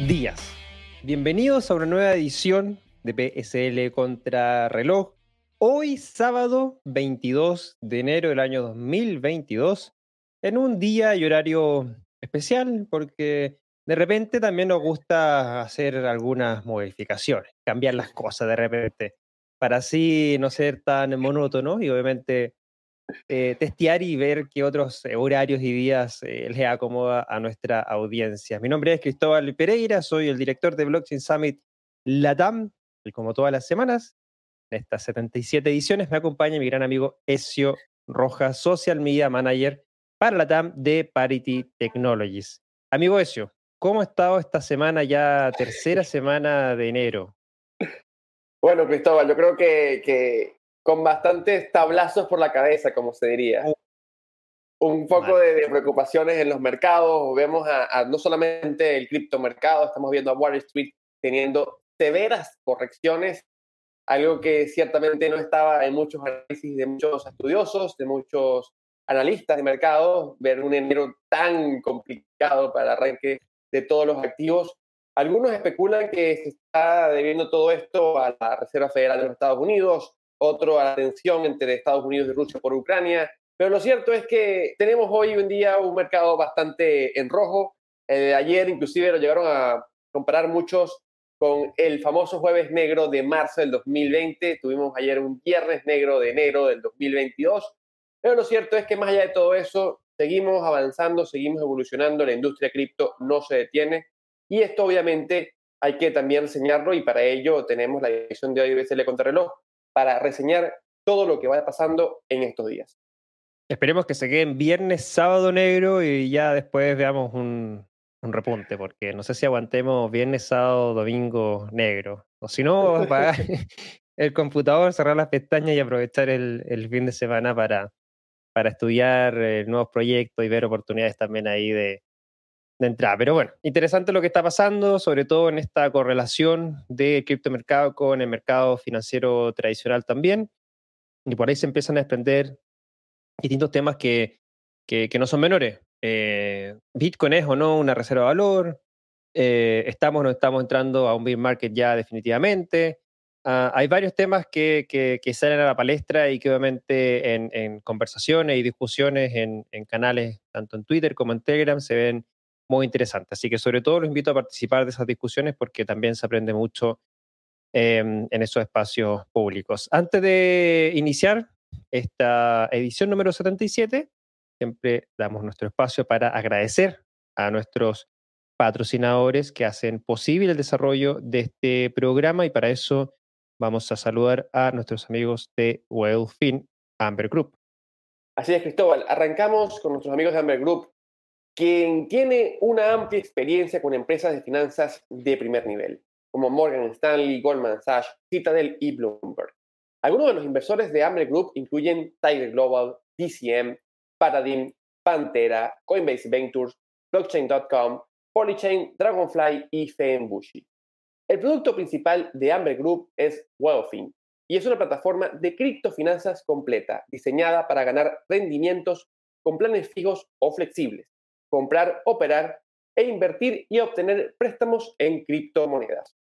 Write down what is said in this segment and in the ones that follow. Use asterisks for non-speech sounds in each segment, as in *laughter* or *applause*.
Días. Bienvenidos a una nueva edición de PSL contra reloj. Hoy sábado 22 de enero del año 2022, en un día y horario especial porque de repente también nos gusta hacer algunas modificaciones, cambiar las cosas de repente, para así no ser tan monótono y obviamente eh, testear y ver qué otros eh, horarios y días eh, les acomoda a nuestra audiencia. Mi nombre es Cristóbal Pereira, soy el director de Blockchain Summit LATAM, y como todas las semanas, en estas 77 ediciones me acompaña mi gran amigo Ezio Rojas, Social Media Manager para LATAM de Parity Technologies. Amigo Ezio, ¿cómo ha estado esta semana ya, tercera semana de enero? Bueno, Cristóbal, yo creo que, que con bastantes tablazos por la cabeza, como se diría. Un poco de, preocupaciones en los mercados. Vemos a, no solamente el criptomercado, estamos viendo a Wall Street teniendo severas correcciones, algo que ciertamente no estaba en muchos análisis de muchos estudiosos, de muchos analistas de mercado, ver un enero tan complicado para el arranque de todos los activos. Algunos especulan que se está debiendo todo esto a la Reserva Federal de los Estados Unidos, otro a la tensión entre Estados Unidos y Rusia por Ucrania. Pero lo cierto es que tenemos hoy en día un mercado bastante en rojo. Eh, ayer inclusive lo llegaron a comparar muchos con el famoso jueves negro de marzo del 2020. Tuvimos ayer un viernes negro de enero del 2022. Pero lo cierto es que más allá de todo eso, seguimos avanzando, seguimos evolucionando, la industria cripto no se detiene. Y esto obviamente hay que también enseñarlo y para ello tenemos la edición de hoy de BCL Contrarreloj para reseñar todo lo que vaya pasando en estos días. Esperemos que se queden viernes, sábado negro y ya después veamos un, repunte, porque no sé si aguantemos viernes, sábado, domingo negro. O si no, apagar *laughs* *laughs* el computador, cerrar las pestañas y aprovechar el, fin de semana para, para estudiar eh, nuevos proyectos y ver oportunidades también ahí de, de entrada. Pero bueno, interesante lo que está pasando, sobre todo en esta correlación del criptomercado con el mercado financiero tradicional también. Y por ahí se empiezan a desprender distintos temas que, que, no son menores. Eh, Bitcoin es o no una reserva de valor. Eh, estamos o no estamos entrando a un bear market ya definitivamente. Ah, hay varios temas que, que, salen a la palestra y que obviamente en, en conversaciones y discusiones en, en, canales, tanto en Twitter como en Telegram, se ven muy interesante. Así que sobre todo los invito a participar de esas discusiones porque también se aprende mucho em, en esos espacios públicos. Antes de iniciar esta edición número 77, siempre damos nuestro espacio para agradecer a nuestros patrocinadores que hacen posible el desarrollo de este programa y para eso vamos a saludar a nuestros amigos de Wellfin Amber Group. Así es, Cristóbal. Arrancamos con nuestros amigos de Amber Group quien tiene una amplia experiencia con empresas de finanzas de primer nivel, como Morgan Stanley, Goldman Sachs, Citadel y Bloomberg. Algunos de los inversores de Amber Group incluyen Tiger Global, DCM, Paradigm, Pantera, Coinbase Ventures, Blockchain.com, Polychain, Dragonfly y Feenbushi. El producto principal de Amber Group es Wealthing y es una plataforma de criptofinanzas completa, diseñada para ganar rendimientos con planes fijos o flexibles comprar, operar e invertir y obtener préstamos en criptomonedas.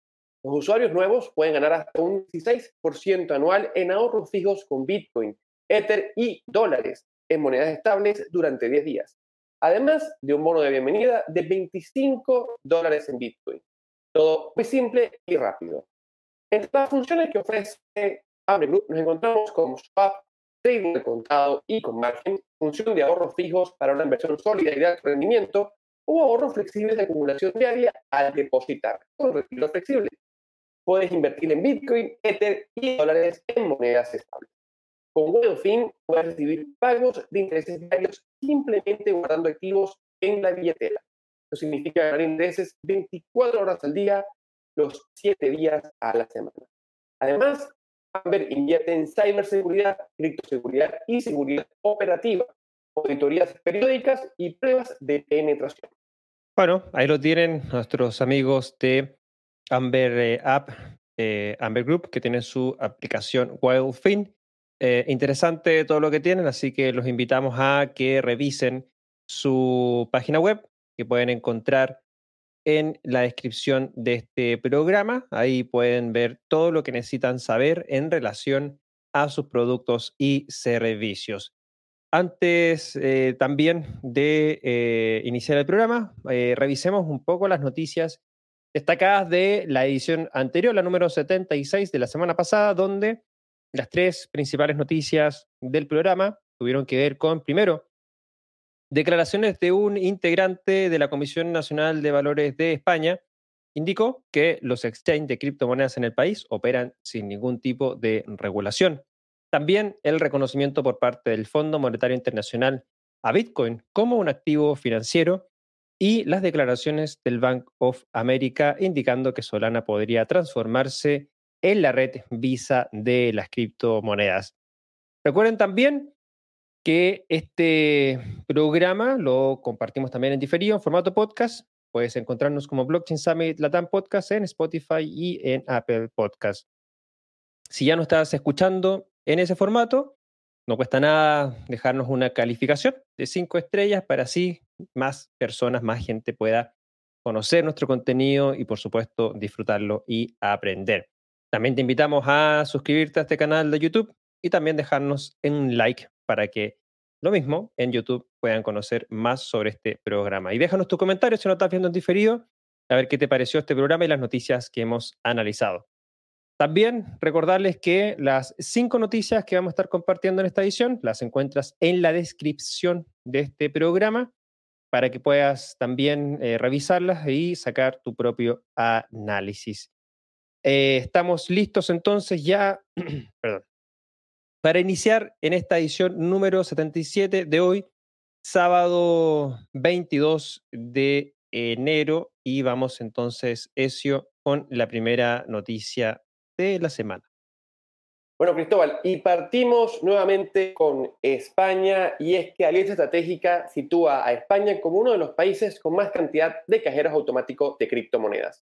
Los usuarios nuevos pueden ganar hasta un 16% anual en ahorros fijos con Bitcoin, Ether y dólares en monedas estables durante 10 días, además de un bono de bienvenida de 25 dólares en Bitcoin. Todo muy simple y rápido. Entre las funciones que ofrece Group nos encontramos con swap, trading de contado y con margen, función de ahorros fijos para una inversión sólida y de alto rendimiento, o ahorros flexibles de acumulación diaria al depositar, con retiro flexible. Puedes invertir en Bitcoin, Ether y dólares en monedas estables. Con fin puedes recibir pagos de intereses diarios simplemente guardando activos en la billetera. Eso significa ganar intereses 24 horas al día, los 7 días a la semana. Además, Amber invierte en ciberseguridad, criptoseguridad y seguridad operativa, auditorías periódicas y pruebas de penetración. Bueno, ahí lo tienen nuestros amigos de Amber eh, App, eh, Amber Group, que tienen su aplicación WildFin. Eh, interesante todo lo que tienen, así que los invitamos a que revisen su página web que pueden encontrar en la descripción de este programa. Ahí pueden ver todo lo que necesitan saber en relación a sus productos y servicios. Antes eh, también de eh, iniciar el programa, eh, revisemos un poco las noticias destacadas de la edición anterior, la número 76 de la semana pasada, donde las tres principales noticias del programa tuvieron que ver con, primero, declaraciones de un integrante de la Comisión Nacional de Valores de España, indicó que los exchanges de criptomonedas en el país operan sin ningún tipo de regulación. También el reconocimiento por parte del Fondo Monetario Internacional a Bitcoin como un activo financiero y las declaraciones del Bank of America indicando que Solana podría transformarse en la red Visa de las criptomonedas. Recuerden también que este programa lo compartimos también en diferido, en formato podcast. Puedes encontrarnos como Blockchain Summit Latam Podcast en Spotify y en Apple Podcast. Si ya no estás escuchando en ese formato, no cuesta nada dejarnos una calificación de cinco estrellas para así más personas, más gente pueda conocer nuestro contenido y por supuesto disfrutarlo y aprender. También te invitamos a suscribirte a este canal de YouTube y también dejarnos un like para que lo mismo en YouTube puedan conocer más sobre este programa. Y déjanos tus comentarios si no estás viendo en diferido, a ver qué te pareció este programa y las noticias que hemos analizado. También recordarles que las cinco noticias que vamos a estar compartiendo en esta edición las encuentras en la descripción de este programa para que puedas también eh, revisarlas y sacar tu propio análisis. Eh, estamos listos entonces ya, *clears throat* perdón, para iniciar en esta edición número 77 de hoy, sábado 22 de enero, y vamos entonces, Ezio, con la primera noticia de la semana. Bueno, Cristóbal, y partimos nuevamente con España, y es que Alianza Estratégica sitúa a España como uno de los países con más cantidad de cajeros automáticos de criptomonedas.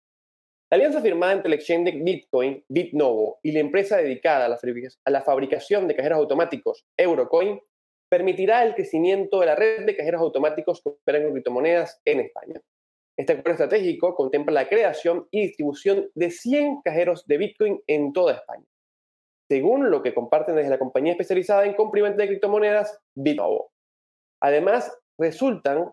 La alianza firmada entre el exchange de Bitcoin, BitNovo, y la empresa dedicada a la fabricación de cajeros automáticos, Eurocoin, permitirá el crecimiento de la red de cajeros automáticos que operan con criptomonedas en España. Este acuerdo estratégico contempla la creación y distribución de 100 cajeros de Bitcoin en toda España, según lo que comparten desde la compañía especializada en complemento de criptomonedas BitNovo. Además, resultan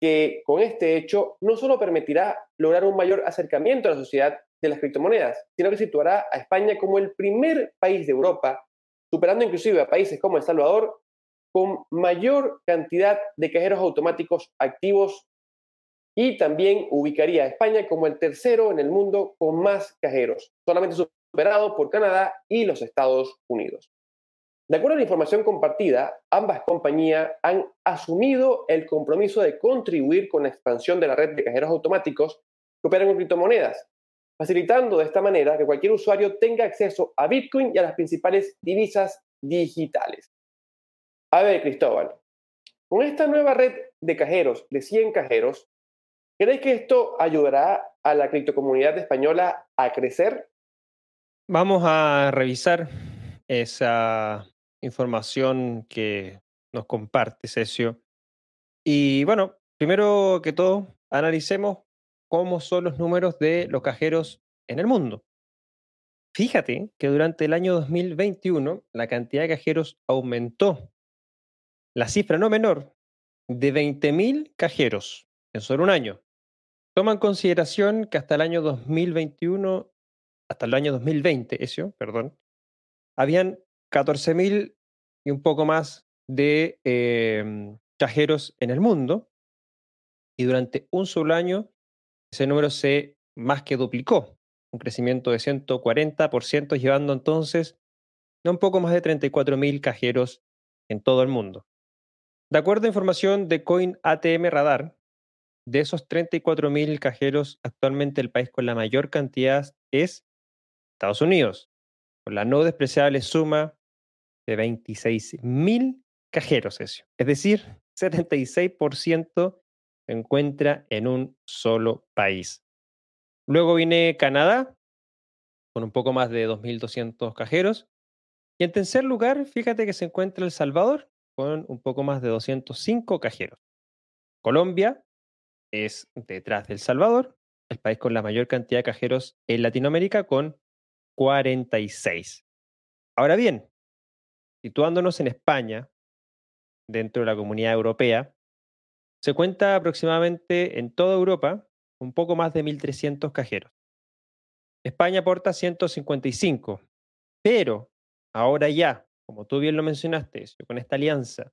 que con este hecho no solo permitirá lograr un mayor acercamiento a la sociedad de las criptomonedas, sino que situará a España como el primer país de Europa, superando inclusive a países como El Salvador, con mayor cantidad de cajeros automáticos activos y también ubicaría a España como el tercero en el mundo con más cajeros, solamente superado por Canadá y los Estados Unidos. De acuerdo a la información compartida, ambas compañías han asumido el compromiso de contribuir con la expansión de la red de cajeros automáticos que operan con criptomonedas, facilitando de esta manera que cualquier usuario tenga acceso a Bitcoin y a las principales divisas digitales. A ver, Cristóbal, con esta nueva red de cajeros, de 100 cajeros, ¿crees que esto ayudará a la criptocomunidad española a crecer? Vamos a revisar esa información que nos comparte Cesio. Y bueno, primero que todo, analicemos cómo son los números de los cajeros en el mundo. Fíjate que durante el año 2021 la cantidad de cajeros aumentó. La cifra no menor de 20.000 cajeros en solo un año. Toma en consideración que hasta el año 2021, hasta el año 2020, eso, perdón, habían 14.000 y un poco más de em, cajeros en el mundo y durante un solo año ese número se más que duplicó, un crecimiento de 140%, llevando entonces a un poco más de 34.000 cajeros en todo el mundo. De acuerdo a información de Coin ATM Radar, de esos 34.000 cajeros, actualmente el país con la mayor cantidad es Estados Unidos, con la no despreciable suma de 26.000 cajeros, Es decir, 76% se encuentra en un solo país. Luego viene Canadá, con un poco más de 2.200 cajeros. Y en tercer lugar, fíjate que se encuentra El Salvador, con un poco más de 205 cajeros. Colombia, es detrás de El Salvador, el país con la mayor cantidad de cajeros en Latinoamérica, con 46. Ahora bien, situándonos en España, dentro de la comunidad europea, se cuenta aproximadamente en toda Europa un poco más de 1.300 cajeros. España aporta 155, pero ahora ya, como tú bien lo mencionaste, con esta alianza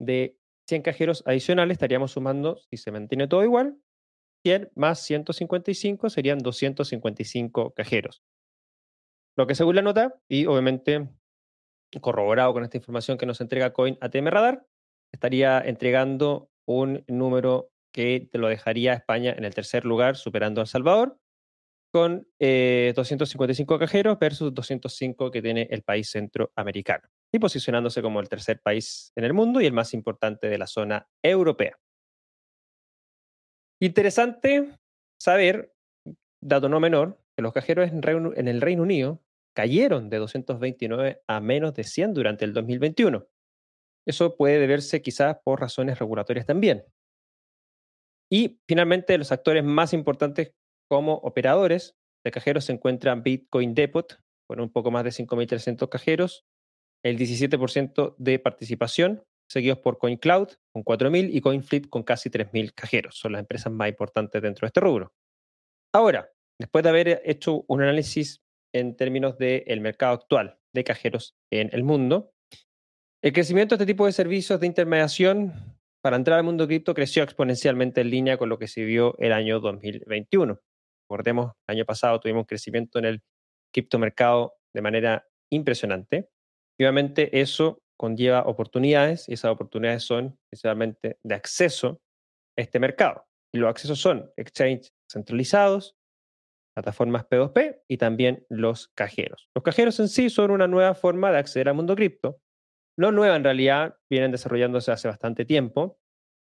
de 100 cajeros adicionales, estaríamos sumando, si se mantiene todo igual, 100 más 155 serían 255 cajeros. Lo que según la nota, y obviamente corroborado con esta información que nos entrega Coin ATM Radar, estaría entregando un número que te lo dejaría España en el tercer lugar, superando a El Salvador, con 255 eh, cajeros versus 205 que tiene el país centroamericano, y posicionándose como el tercer país en el mundo y el más importante de la zona europea. Interesante saber, dato no menor, que los cajeros en, el Reino Unido cayeron de 229 a menos de 100 durante el 2021. Eso puede deberse quizás por razones regulatorias también. Y finalmente, los actores más importantes como operadores de cajeros se encuentran Bitcoin Depot, con un poco más de 5.300 cajeros, el 17% de participación, seguidos por CoinCloud con 4.000 y CoinFlip con casi 3.000 cajeros. Son las empresas más importantes dentro de este rubro. Ahora, después de haber hecho un análisis en términos del mercado actual de cajeros en el mundo, el crecimiento de este tipo de servicios de intermediación para entrar al mundo cripto creció exponencialmente en línea con lo que se vio el año 2021. Recordemos, el año pasado tuvimos un crecimiento en el criptomercado de manera impresionante. obviamente eso conlleva oportunidades y esas oportunidades son principalmente de acceso a este mercado. Y los accesos son exchanges centralizados, plataformas P2P y también los cajeros. Los cajeros en sí son una nueva forma de acceder al mundo cripto. No nueva en realidad, vienen desarrollándose hace bastante tiempo,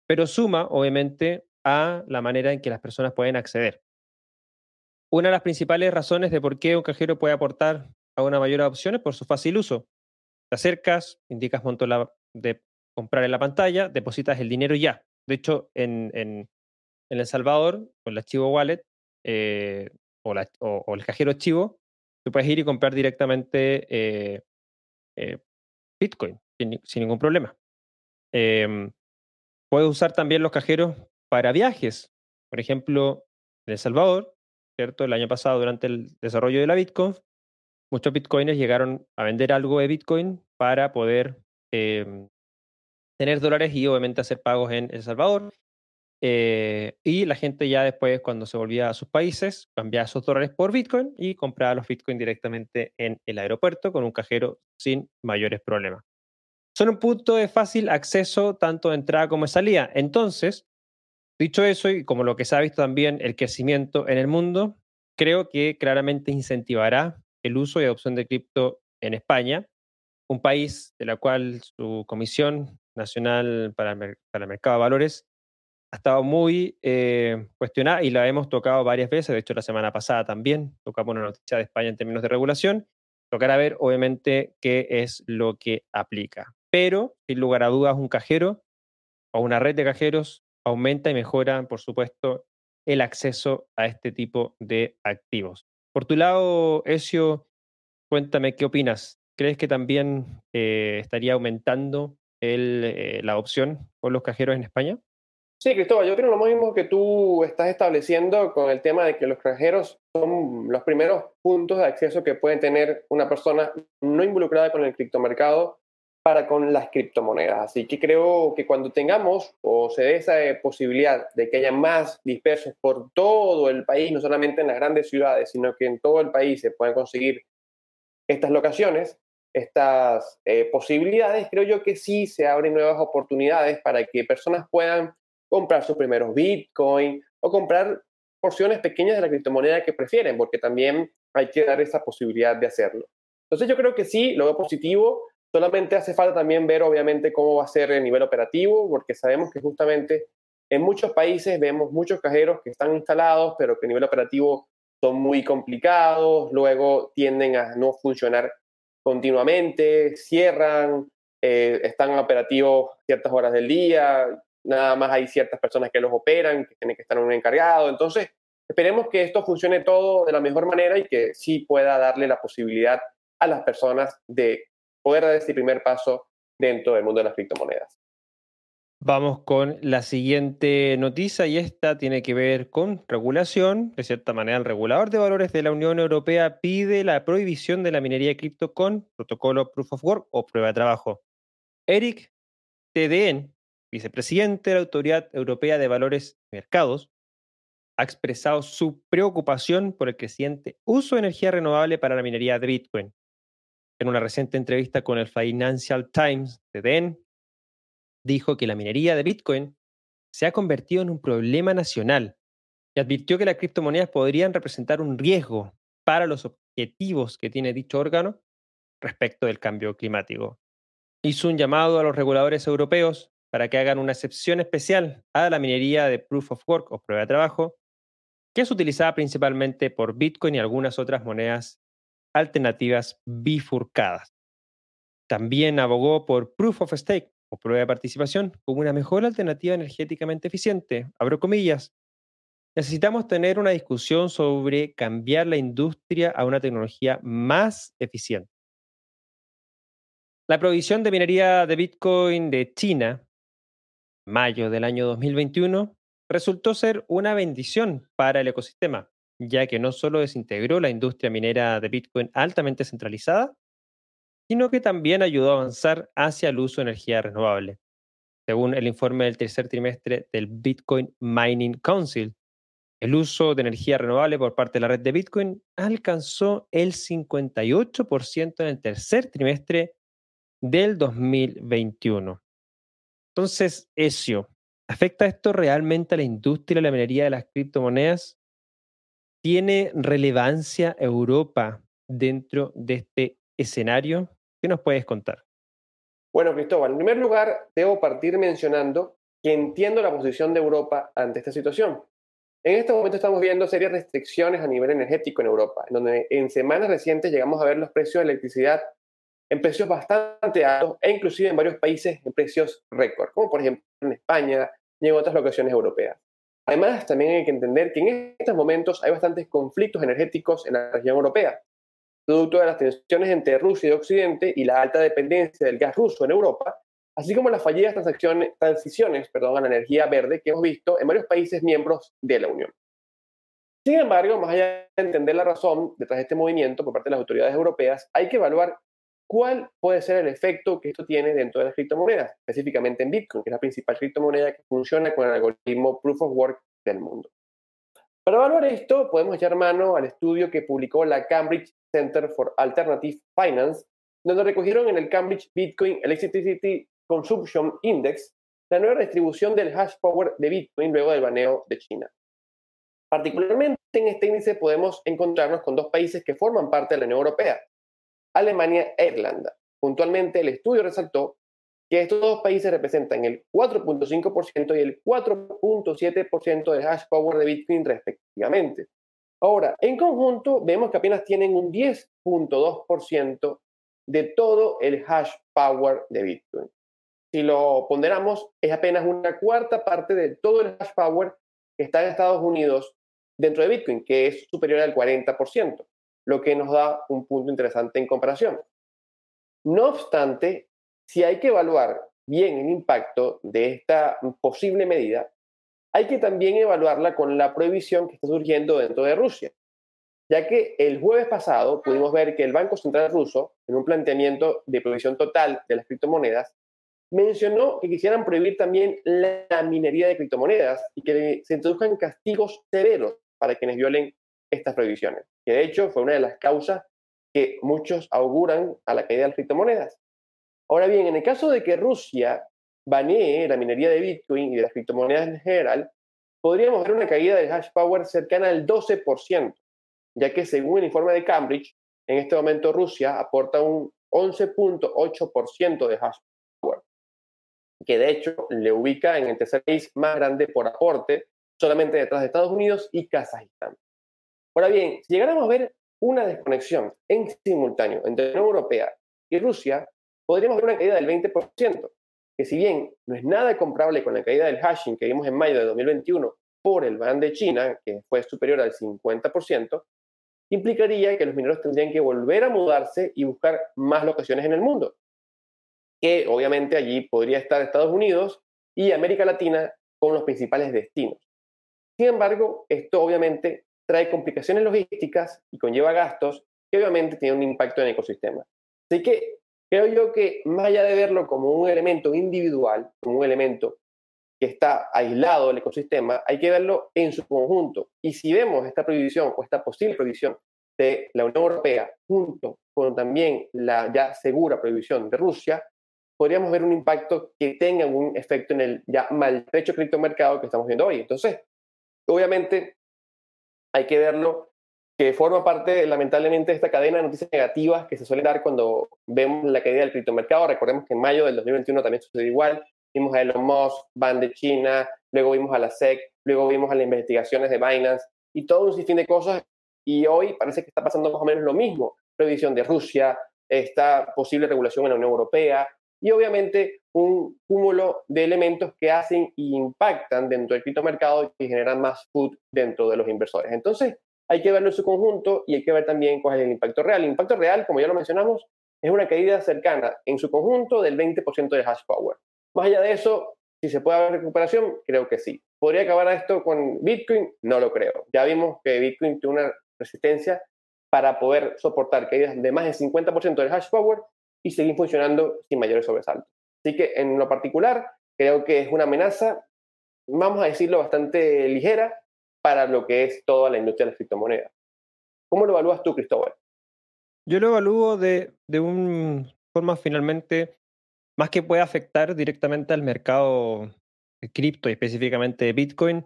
pero suma obviamente a la manera en que las personas pueden acceder. Una de las principales razones de por qué un cajero puede aportar a una mayor opción es por su fácil uso. Te acercas, indicas monto de comprar en la pantalla, depositas el dinero ya. De hecho, en, en, El Salvador, con el archivo wallet eh, o, el cajero archivo, tú puedes ir y comprar directamente eh, eh, Bitcoin sin, ningún problema. Em, puedes usar también los cajeros para viajes. Por ejemplo, en El Salvador, ¿cierto? El año pasado, durante el desarrollo de la Bitcoin, muchos bitcoiners llegaron a vender algo de Bitcoin para poder em, tener dólares y obviamente hacer pagos en El Salvador. Eh, y la gente ya después, cuando se volvía a sus países, cambiaba esos dólares por Bitcoin y compraba los Bitcoin directamente en el aeropuerto con un cajero sin mayores problemas. Son un punto de fácil acceso tanto de entrada como de salida. Entonces, dicho eso, y como lo que se ha visto también el crecimiento en el mundo, creo que claramente incentivará el uso y adopción de cripto en España, un país de la cual su Comisión Nacional para el, para el Mercado de Valores ha estado muy eh, cuestionada y la hemos tocado varias veces. De hecho, la semana pasada también tocamos una noticia de España en términos de regulación. Tocará ver, obviamente, qué es lo que aplica. Pero, sin lugar a dudas, un cajero o una red de cajeros aumenta y mejora, por supuesto, el acceso a este tipo de activos. Por tu lado, Ezio, cuéntame qué opinas. ¿Crees que también eh, estaría aumentando eh, la opción por los cajeros en España? Sí, Cristóbal, yo creo lo mismo que tú estás estableciendo con el tema de que los extranjeros son los primeros puntos de acceso que pueden tener una persona no involucrada con el criptomercado para con las criptomonedas. Así que creo que cuando tengamos o se dé esa posibilidad de que haya más dispersos por todo el país, no solamente en las grandes ciudades, sino que en todo el país se puedan conseguir estas locaciones, estas eh, posibilidades, creo yo que sí se abren nuevas oportunidades para que personas puedan comprar sus primeros Bitcoin o comprar porciones pequeñas de la criptomoneda que prefieren, porque también hay que dar esa posibilidad de hacerlo. Entonces yo creo que sí, lo veo positivo, solamente hace falta también ver obviamente cómo va a ser el nivel operativo, porque sabemos que justamente en muchos países vemos muchos cajeros que están instalados, pero que a nivel operativo son muy complicados, luego tienden a no funcionar continuamente, cierran, eh, están operativos ciertas horas del día, nada más hay ciertas personas que los operan, que tienen que estar un encargado. Entonces, esperemos que esto funcione todo de la mejor manera y que sí pueda darle la posibilidad a las personas de poder dar este primer paso dentro del mundo de las criptomonedas. Vamos con la siguiente noticia y esta tiene que ver con regulación. De cierta manera, el regulador de valores de la Unión Europea pide la prohibición de la minería de cripto con protocolo Proof of Work o prueba de trabajo. Eric TDN, vicepresidente de la Autoridad Europea de Valores y Mercados, ha expresado su preocupación por el creciente uso de energía renovable para la minería de Bitcoin. En una reciente entrevista con el Financial Times, TDN dijo que la minería de Bitcoin se ha convertido en un problema nacional y advirtió que las criptomonedas podrían representar un riesgo para los objetivos que tiene dicho órgano respecto del cambio climático. Hizo un llamado a los reguladores europeos para que hagan una excepción especial a la minería de Proof of Work o prueba de trabajo, que es utilizada principalmente por Bitcoin y algunas otras monedas alternativas bifurcadas. También abogó por Proof of Stake, o prueba de participación como una mejor alternativa energéticamente eficiente. Abro comillas. Necesitamos tener una discusión sobre cambiar la industria a una tecnología más eficiente. La provisión de minería de Bitcoin de China, mayo del año 2021, resultó ser una bendición para el ecosistema, ya que no solo desintegró la industria minera de Bitcoin altamente centralizada, sino que también ayudó a avanzar hacia el uso de energía renovable. Según el informe del tercer trimestre del Bitcoin Mining Council, el uso de energía renovable por parte de la red de Bitcoin alcanzó el 58% en el tercer trimestre del 2021. Entonces, Ezio, ¿afecta esto realmente a la industria de la minería de las criptomonedas? ¿Tiene relevancia Europa dentro de este escenario? ¿Qué nos puedes contar? Bueno, Cristóbal, en primer lugar, debo partir mencionando que entiendo la posición de Europa ante esta situación. En este momento estamos viendo serias restricciones a nivel energético en Europa, en donde en semanas recientes llegamos a ver los precios de electricidad en precios bastante altos e inclusive en varios países en precios récord, como por ejemplo en España y en otras locaciones europeas. Además, también hay que entender que en estos momentos hay bastantes conflictos energéticos en la región europea, producto de las tensiones entre Rusia y Occidente y la alta dependencia del gas ruso en Europa, así como las fallidas transiciones perdón, a la energía verde que hemos visto en varios países miembros de la Unión. Sin embargo, más allá de entender la razón detrás de este movimiento por parte de las autoridades europeas, hay que evaluar cuál puede ser el efecto que esto tiene dentro de las criptomonedas, específicamente en Bitcoin, que es la principal criptomoneda que funciona con el algoritmo Proof of Work del mundo. Para evaluar esto, podemos echar mano al estudio que publicó la Cambridge Center for Alternative Finance, donde recogieron en el Cambridge Bitcoin Electricity Consumption Index la nueva distribución del hash power de Bitcoin luego del baneo de China. Particularmente en este índice podemos encontrarnos con dos países que forman parte de la Unión Europea, Alemania e Irlanda. Puntualmente, el estudio resaltó que estos dos países representan el 4.5% y el 4.7% del hash power de Bitcoin respectivamente. Ahora, en conjunto, vemos que apenas tienen un 10.2% de todo el hash power de Bitcoin. Si lo ponderamos, es apenas una cuarta parte de todo el hash power que está en Estados Unidos dentro de Bitcoin, que es superior al 40%, lo que nos da un punto interesante en comparación. No obstante, si hay que evaluar bien el impacto de esta posible medida, hay que también evaluarla con la prohibición que está surgiendo dentro de Rusia, ya que el jueves pasado pudimos ver que el Banco Central ruso, en un planteamiento de prohibición total de las criptomonedas, mencionó que quisieran prohibir también la minería de criptomonedas y que se introduzcan castigos severos para quienes violen estas prohibiciones, que de hecho fue una de las causas que muchos auguran a la caída de las criptomonedas. Ahora bien, en el caso de que Rusia banee la minería de Bitcoin y de las criptomonedas en general, podríamos ver una caída del hash power cercana al 12%, ya que según el informe de Cambridge, en este momento Rusia aporta un 11.8% de hash power, que de hecho le ubica en el tercer país más grande por aporte, solamente detrás de Estados Unidos y Kazajistán. Ahora bien, si llegáramos a ver una desconexión en simultáneo entre la Unión Europea y Rusia, podríamos ver una caída del 20%, que si bien no es nada comparable con la caída del hashing que vimos en mayo de 2021 por el ban de China, que fue superior al 50%, implicaría que los mineros tendrían que volver a mudarse y buscar más locaciones en el mundo, que obviamente allí podría estar Estados Unidos y América Latina como los principales destinos. Sin embargo, esto obviamente trae complicaciones logísticas y conlleva gastos que obviamente tienen un impacto en el ecosistema. Así que creo yo que más allá de verlo como un elemento individual, como un elemento que está aislado del ecosistema, hay que verlo en su conjunto. Y si vemos esta prohibición o esta posible prohibición de la Unión Europea junto con también la ya segura prohibición de Rusia, podríamos ver un impacto que tenga un efecto en el ya maltrecho criptomercado que estamos viendo hoy. Entonces, obviamente, hay que verlo que forma parte, lamentablemente, de esta cadena de noticias negativas que se suele dar cuando vemos la caída del criptomercado. Recordemos que en mayo del 2021 también sucedió igual. Vimos a Elon Musk, ban de China, luego vimos a la SEC, luego vimos a las investigaciones de Binance y todo un sinfín de cosas. Y hoy parece que está pasando más o menos lo mismo. Prohibición de Rusia, esta posible regulación en la Unión Europea, y obviamente un cúmulo de elementos que hacen e impactan dentro del criptomercado y generan más food dentro de los inversores. Entonces, hay que verlo en su conjunto y hay que ver también cuál es el impacto real. El impacto real, como ya lo mencionamos, es una caída cercana en su conjunto del 20% de hash power. Más allá de eso, si se puede haber recuperación, creo que sí. ¿Podría acabar esto con Bitcoin? No lo creo. Ya vimos que Bitcoin tiene una resistencia para poder soportar caídas de más del 50% del hash power y seguir funcionando sin mayores sobresaltos. Así que en lo particular, creo que es una amenaza, vamos a decirlo, bastante ligera para lo que es toda la industria de las criptomonedas. ¿Cómo lo evalúas tú, Cristóbal? Yo lo evalúo de, de una forma finalmente, más que puede afectar directamente al mercado cripto y específicamente de Bitcoin,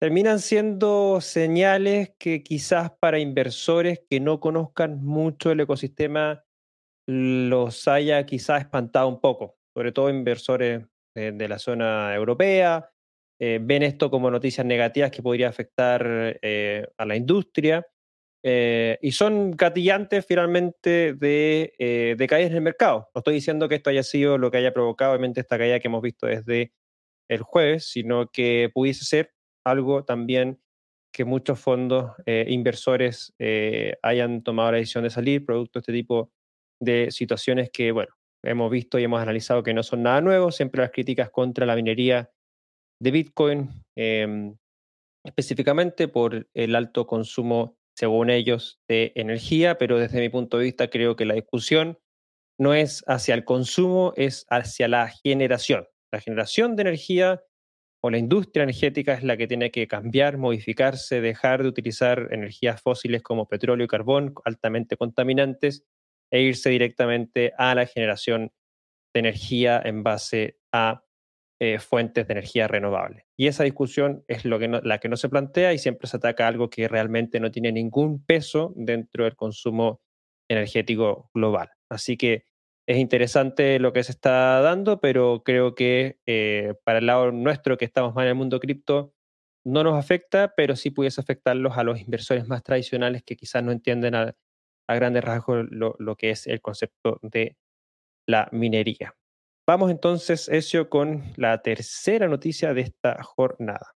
terminan siendo señales que quizás para inversores que no conozcan mucho el ecosistema los haya quizás espantado un poco, sobre todo inversores de, la zona europea, eh, ven esto como noticias negativas que podría afectar eh, a la industria eh, y son gatillantes finalmente de, de caídas en el mercado. No estoy diciendo que esto haya sido lo que haya provocado obviamente esta caída que hemos visto desde el jueves, sino que pudiese ser algo también que muchos fondos inversores hayan tomado la decisión de salir producto de este tipo de situaciones que, bueno, hemos visto y hemos analizado que no son nada nuevos, siempre las críticas contra la minería de Bitcoin, em, específicamente por el alto consumo, según ellos, de energía, pero desde mi punto de vista creo que la discusión no es hacia el consumo, es hacia la generación. La generación de energía o la industria energética es la que tiene que cambiar, modificarse, dejar de utilizar energías fósiles como petróleo y carbón altamente contaminantes e irse directamente a la generación de energía en base a eh, fuentes de energía renovable. Y esa discusión es lo que la que no se plantea y siempre se ataca algo que realmente no tiene ningún peso dentro del consumo energético global. Así que es interesante lo que se está dando, pero creo que eh, para el lado nuestro, que estamos más en el mundo cripto, no nos afecta, pero sí pudiese afectarlos a los inversores más tradicionales que quizás no entienden a, a grandes rasgos lo, que es el concepto de la minería. Vamos entonces, Ezio, con la tercera noticia de esta jornada.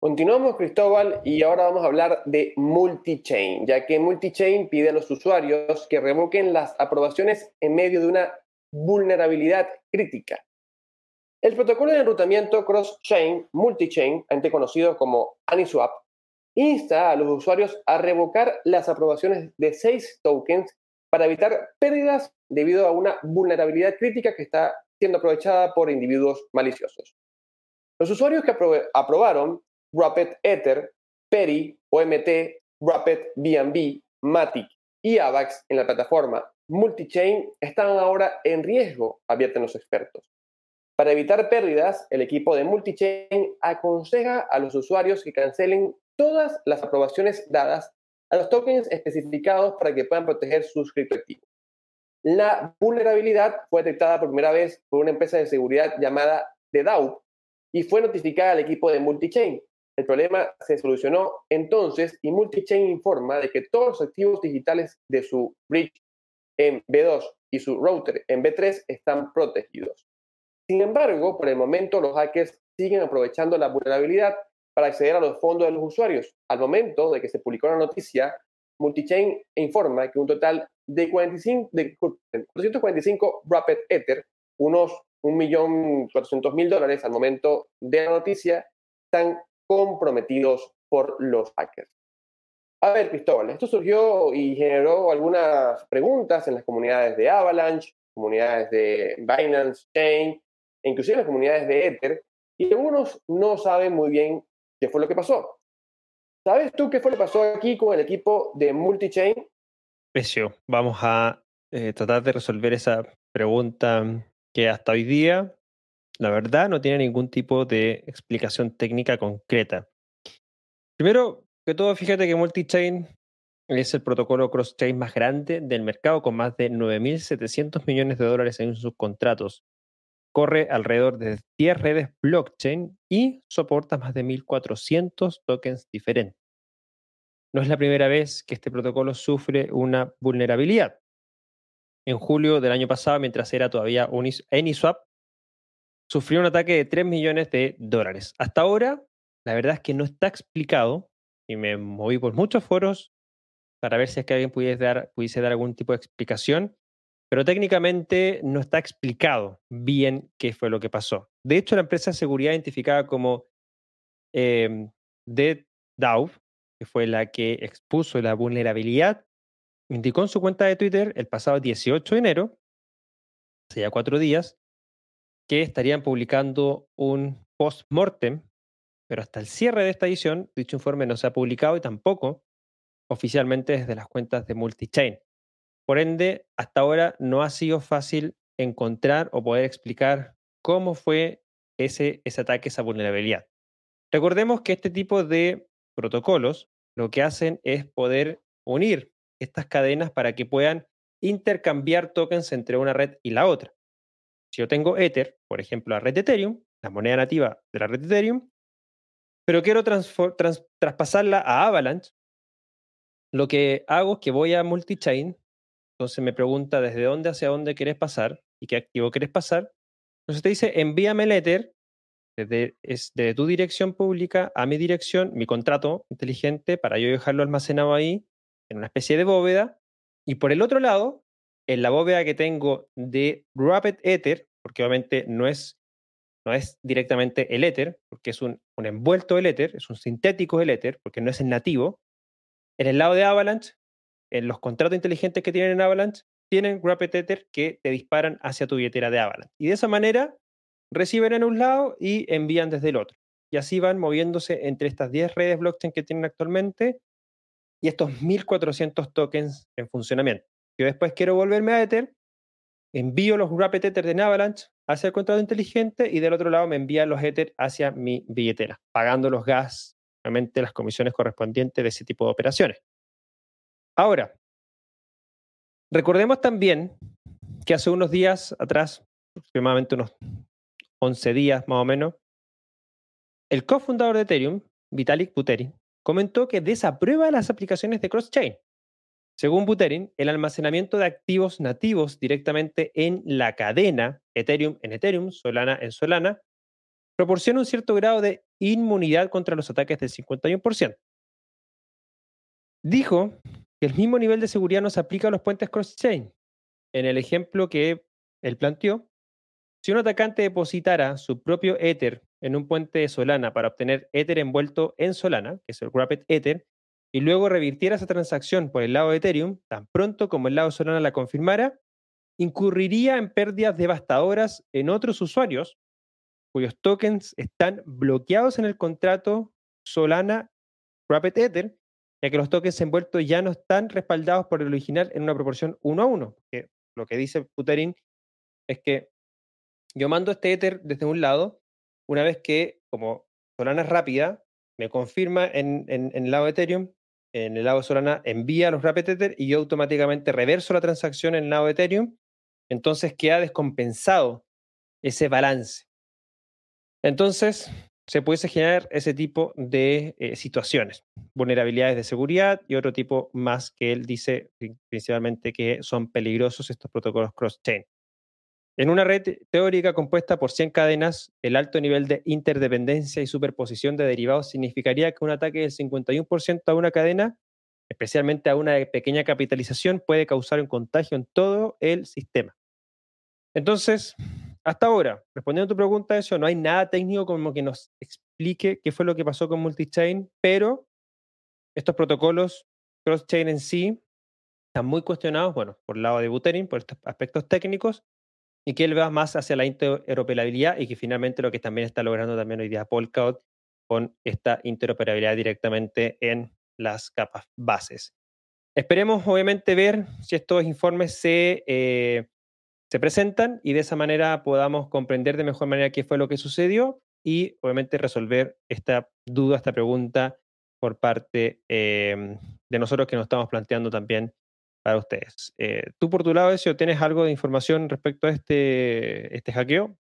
Continuamos, Cristóbal, y ahora vamos a hablar de multichain, ya que multichain pide a los usuarios que revoquen las aprobaciones en medio de una vulnerabilidad crítica. El protocolo de enrutamiento cross-chain, multichain, antes conocido como AnySwap, insta a los usuarios a revocar las aprobaciones de seis tokens para evitar pérdidas debido a una vulnerabilidad crítica que está siendo aprovechada por individuos maliciosos. Los usuarios que aprobaron Rapid Ether, Peri, OMT, Rapid BNB, Matic y AVAX en la plataforma Multichain están ahora en riesgo, advierten los expertos. Para evitar pérdidas, el equipo de Multichain aconseja a los usuarios que cancelen todas las aprobaciones dadas a los tokens especificados para que puedan proteger sus criptoactivos. La vulnerabilidad fue detectada por primera vez por una empresa de seguridad llamada The y fue notificada al equipo de Multichain. El problema se solucionó entonces y Multichain informa de que todos los activos digitales de su bridge en B2 y su router en B3 están protegidos. Sin embargo, por el momento los hackers siguen aprovechando la vulnerabilidad para acceder a los fondos de los usuarios. Al momento de que se publicó la noticia, Multichain informa que un total de, 45, de 445 Rapid Ether, unos 1.400.000 dólares al momento de la noticia, están comprometidos por los hackers. A ver, Cristóbal, esto surgió y generó algunas preguntas en las comunidades de Avalanche, comunidades de Binance Chain, e inclusive en las comunidades de Ether, y algunos no saben muy bien qué fue lo que pasó. ¿Sabes tú qué fue lo que pasó aquí con el equipo de Multichain? Precio. Vamos a eh, tratar de resolver esa pregunta que hasta hoy día, la verdad, no tiene ningún tipo de explicación técnica concreta. Primero que todo, fíjate que Multichain es el protocolo cross-chain más grande del mercado, con más de 9.700 millones de dólares en sus contratos corre alrededor de 10 redes blockchain y soporta más de 1.400 tokens diferentes. No es la primera vez que este protocolo sufre una vulnerabilidad. En julio del año pasado, mientras era todavía Uniswap, sufrió un ataque de 3 millones de dólares. Hasta ahora, la verdad es que no está explicado y me moví por muchos foros para ver si es que alguien pudiese dar, pudiese dar algún tipo de explicación pero técnicamente no está explicado bien qué fue lo que pasó. De hecho, la empresa de seguridad identificada como eh, que fue la que expuso la vulnerabilidad, indicó en su cuenta de Twitter el pasado 18 de enero, hace ya cuatro días, que estarían publicando un post-mortem, pero hasta el cierre de esta edición, dicho informe no se ha publicado y tampoco oficialmente desde las cuentas de Multichain. Por ende, hasta ahora no ha sido fácil encontrar o poder explicar cómo fue ese, ese ataque, esa vulnerabilidad. Recordemos que este tipo de protocolos lo que hacen es poder unir estas cadenas para que puedan intercambiar tokens entre una red y la otra. Si yo tengo Ether, por ejemplo, la red de Ethereum, la moneda nativa de la red de Ethereum, pero quiero traspasarla a Avalanche, lo que hago es que voy a multichain entonces me pregunta desde dónde hacia dónde quieres pasar y qué activo quieres pasar. Entonces te dice, envíame el Ether desde, es, tu dirección pública a mi dirección, mi contrato inteligente, para yo dejarlo almacenado ahí en una especie de bóveda. Y por el otro lado, en la bóveda que tengo de Rapid Ether, porque obviamente no es, no es directamente el Ether, porque es un, un envuelto del Ether, es un sintético del Ether, porque no es el nativo. En el lado de Avalanche en los contratos inteligentes que tienen en Avalanche, tienen Rapid Tether que te disparan hacia tu billetera de Avalanche. Y de esa manera reciben en un lado y envían desde el otro. Y así van moviéndose entre estas 10 redes blockchain que tienen actualmente y estos 1400 tokens en funcionamiento. Yo después quiero volverme a Ether, envío los Rapid Tether de Avalanche hacia el contrato inteligente y del otro lado me envían los Ether hacia mi billetera, pagando los gas, obviamente las comisiones correspondientes de ese tipo de operaciones. Ahora, recordemos también que hace unos días atrás, aproximadamente unos 11 días más o menos, el cofundador de Ethereum, Vitalik Buterin, comentó que desaprueba las aplicaciones de cross-chain. Según Buterin, el almacenamiento de activos nativos directamente en la cadena Ethereum en Ethereum, Solana en Solana, proporciona un cierto grado de inmunidad contra los ataques del 51%. Dijo el mismo nivel de seguridad no se aplica a los puentes cross-chain. En el ejemplo que él planteó, si un atacante depositara su propio Ether en un puente de Solana para obtener Ether envuelto en Solana, que es el Rapid Ether, y luego revirtiera esa transacción por el lado de Ethereum, tan pronto como el lado de Solana la confirmara, incurriría en pérdidas devastadoras en otros usuarios cuyos tokens están bloqueados en el contrato Solana Rapid Ether ya que los tokens envueltos ya no están respaldados por el original en una proporción 1 a 1. Que lo que dice Puterin es que yo mando este Ether desde un lado, una vez que, como Solana es rápida, me confirma en, el lado Ethereum, en el lado de Solana envía los Rapid Ether y yo automáticamente reverso la transacción en el lado Ethereum, entonces queda descompensado ese balance. Entonces, se pudiese generar ese tipo de eh, situaciones, vulnerabilidades de seguridad y otro tipo más que él dice principalmente que son peligrosos estos protocolos cross-chain. En una red teórica compuesta por 100 cadenas, el alto nivel de interdependencia y superposición de derivados significaría que un ataque del 51% a una cadena, especialmente a una pequeña capitalización, puede causar un contagio en todo el sistema. Entonces, hasta ahora, respondiendo a tu pregunta, eso no hay nada técnico como que nos explique qué fue lo que pasó con Multichain, pero estos protocolos cross-chain en sí están muy cuestionados, bueno, por el lado de Buterin, por estos aspectos técnicos, y que él va más hacia la interoperabilidad y que finalmente lo que también está logrando también hoy día Polkadot con esta interoperabilidad directamente en las capas bases. Esperemos obviamente ver si estos informes se, eh, se presentan y de esa manera podamos comprender de mejor manera qué fue lo que sucedió y obviamente resolver esta duda, esta pregunta por parte eh, de nosotros que nos estamos planteando también para ustedes. Eh, tú por tu lado, Ezio, ¿tienes algo de información respecto a este, este hackeo?